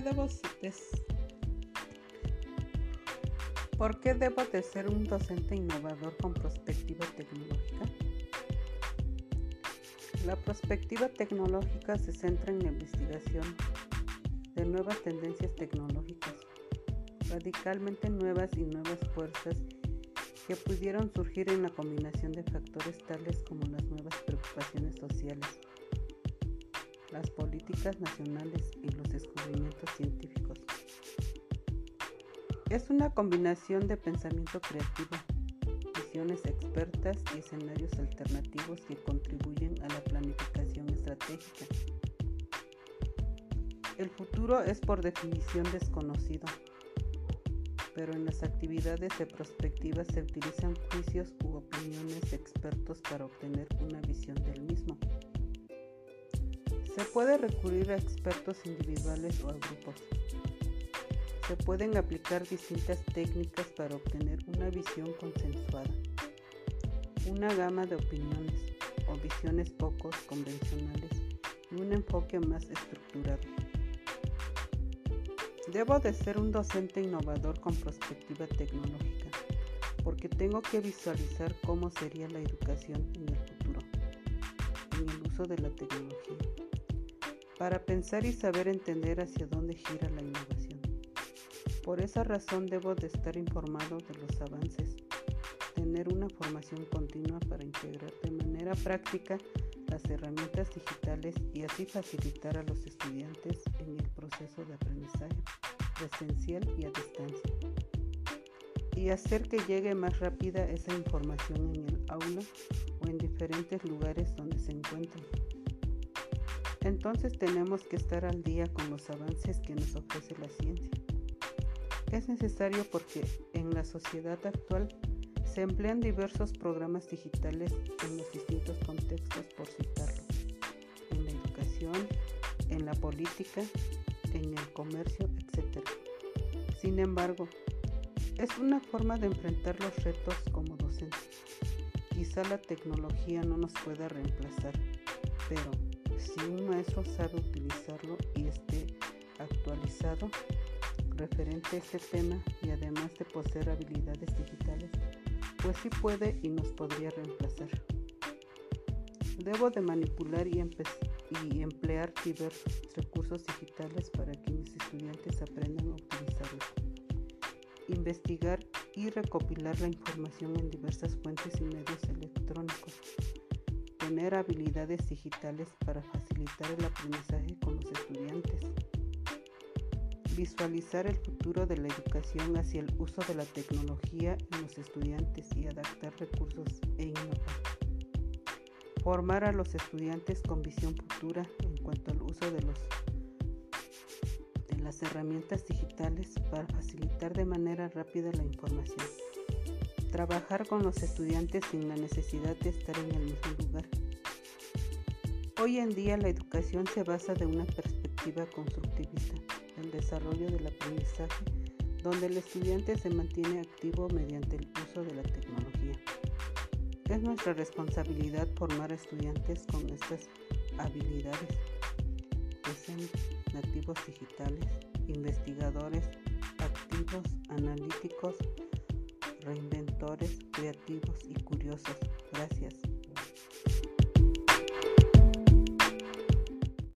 debo de, ¿Por qué debo de ser un docente innovador con perspectiva tecnológica? La perspectiva tecnológica se centra en la investigación de nuevas tendencias tecnológicas, radicalmente nuevas y nuevas fuerzas que pudieron surgir en la combinación de factores tales como las nuevas preocupaciones sociales, las políticas nacionales y los descubrimientos científicos. Es una combinación de pensamiento creativo, visiones expertas y escenarios alternativos que contribuyen a la planificación estratégica. El futuro es por definición desconocido, pero en las actividades de prospectiva se utilizan juicios u opiniones de expertos para obtener una visión. Se puede recurrir a expertos individuales o a grupos. Se pueden aplicar distintas técnicas para obtener una visión consensuada. Una gama de opiniones o visiones poco convencionales y un enfoque más estructurado. Debo de ser un docente innovador con perspectiva tecnológica, porque tengo que visualizar cómo sería la educación en el futuro, en el uso de la tecnología, para pensar y saber entender hacia dónde gira la innovación. Por esa razón debo de estar informado de los avances, tener una formación continua para integrar de manera práctica las herramientas digitales y así facilitar a los estudiantes en el proceso de aprendizaje presencial y a distancia y hacer que llegue más rápida esa información en el aula o en diferentes lugares donde se encuentren. Entonces tenemos que estar al día con los avances que nos ofrece la ciencia. Es necesario porque en la sociedad actual se emplean diversos programas digitales en los distintos contextos, por citarlo, en la educación, en la política, en el comercio, etc. Sin embargo, es una forma de enfrentar los retos como docentes. Quizá la tecnología no nos pueda reemplazar, pero si un maestro sabe utilizarlo y esté actualizado referente a este tema y además de poseer habilidades digitales, pues sí puede y nos podría reemplazar. Debo de manipular y, y emplear diversos recursos digitales para que mis estudiantes aprendan a utilizarlos. Investigar y recopilar la información en diversas fuentes y medios electrónicos. Tener habilidades digitales para facilitar el aprendizaje con los estudiantes. Visualizar el futuro de la educación hacia el uso de la tecnología en los estudiantes y adaptar recursos e innovar. Formar a los estudiantes con visión futura en cuanto al uso de, los, de las herramientas digitales para facilitar de manera rápida la información. Trabajar con los estudiantes sin la necesidad de estar en el mismo lugar. Hoy en día la educación se basa de una perspectiva constructivista, el desarrollo del aprendizaje, donde el estudiante se mantiene activo mediante el uso de la tecnología. Es nuestra responsabilidad formar estudiantes con estas habilidades, que sean nativos digitales, investigadores, activos, analíticos, reinventores, creativos y curiosos. Gracias.